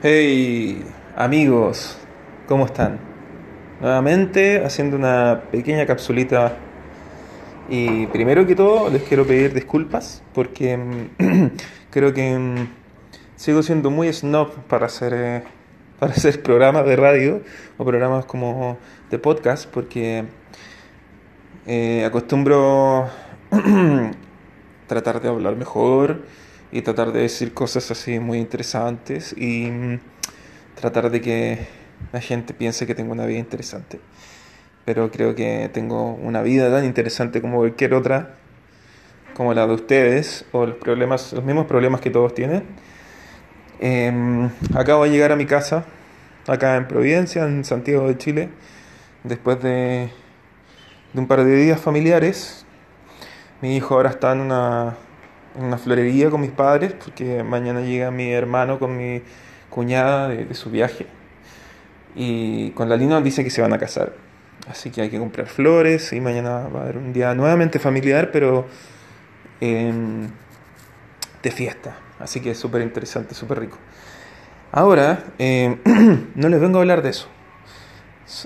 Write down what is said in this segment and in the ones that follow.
Hey amigos, ¿cómo están? Nuevamente haciendo una pequeña capsulita y primero que todo les quiero pedir disculpas porque creo que mm, sigo siendo muy snob para hacer, eh, para hacer programas de radio o programas como de podcast porque eh, acostumbro tratar de hablar mejor y tratar de decir cosas así muy interesantes y mm, tratar de que la gente piense que tengo una vida interesante. Pero creo que tengo una vida tan interesante como cualquier otra, como la de ustedes, o los problemas, los mismos problemas que todos tienen. Em, acabo de llegar a mi casa, acá en Providencia, en Santiago de Chile, después de, de un par de días familiares. Mi hijo ahora está en una una florería con mis padres, porque mañana llega mi hermano con mi cuñada de, su viaje. Y con la Lina dice que se van a casar. Así que hay que comprar flores y mañana va a haber un día nuevamente familiar, pero em, de fiesta. Así que es súper interesante, súper rico. Ahora, em, no les vengo a hablar de eso.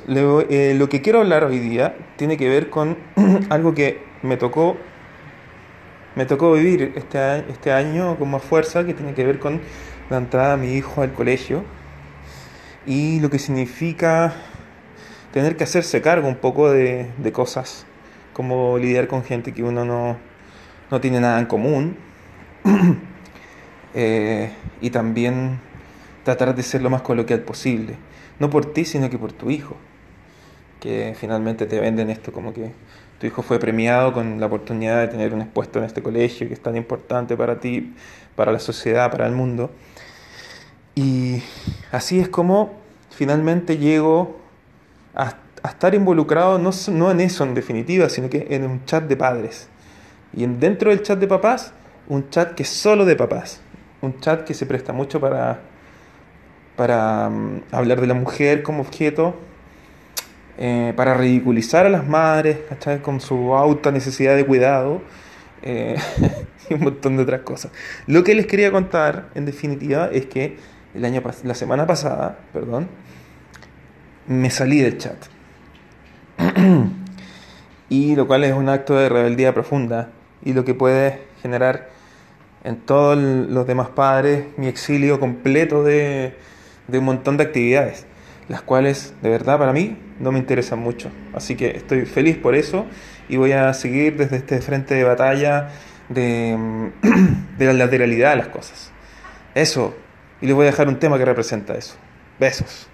Eh, lo que quiero hablar hoy día tiene que ver con algo que me tocó me tocó vivir este, este año con más fuerza que tiene que ver con la entrada de mi hijo al colegio. Y lo que significa tener que hacerse cargo un poco de, cosas, como lidiar con gente que uno no, tiene nada en común. Eh, y también tratar de ser lo más coloquial posible, no por ti, sino que por tu hijo, que finalmente te venden esto como que tu hijo fue premiado con la oportunidad de tener un expuesto en este colegio que es tan importante para ti, para la sociedad, para el mundo. Y así es como finalmente llego a, estar involucrado no, no, en eso en definitiva, sino que en un chat de padres. Y en, dentro del chat de papás, un chat que es solo de papás. Un chat que se presta mucho para, para um, hablar de la mujer como objeto, eh, para ridiculizar a las madres, Con su alta necesidad de cuidado eh, y un montón de otras cosas. Lo que les quería contar, en definitiva, es que el año, la semana pasada, perdón, me salí del chat. y lo cual es un acto de rebeldía profunda y lo que puede generar en todos los demás padres mi exilio completo de, de un montón de actividades las cuales de verdad para mí no me interesan mucho. Así que estoy feliz por eso y voy a seguir desde este frente de batalla de, de la lateralidad de las cosas. Eso. Y les voy a dejar un tema que representa eso. Besos.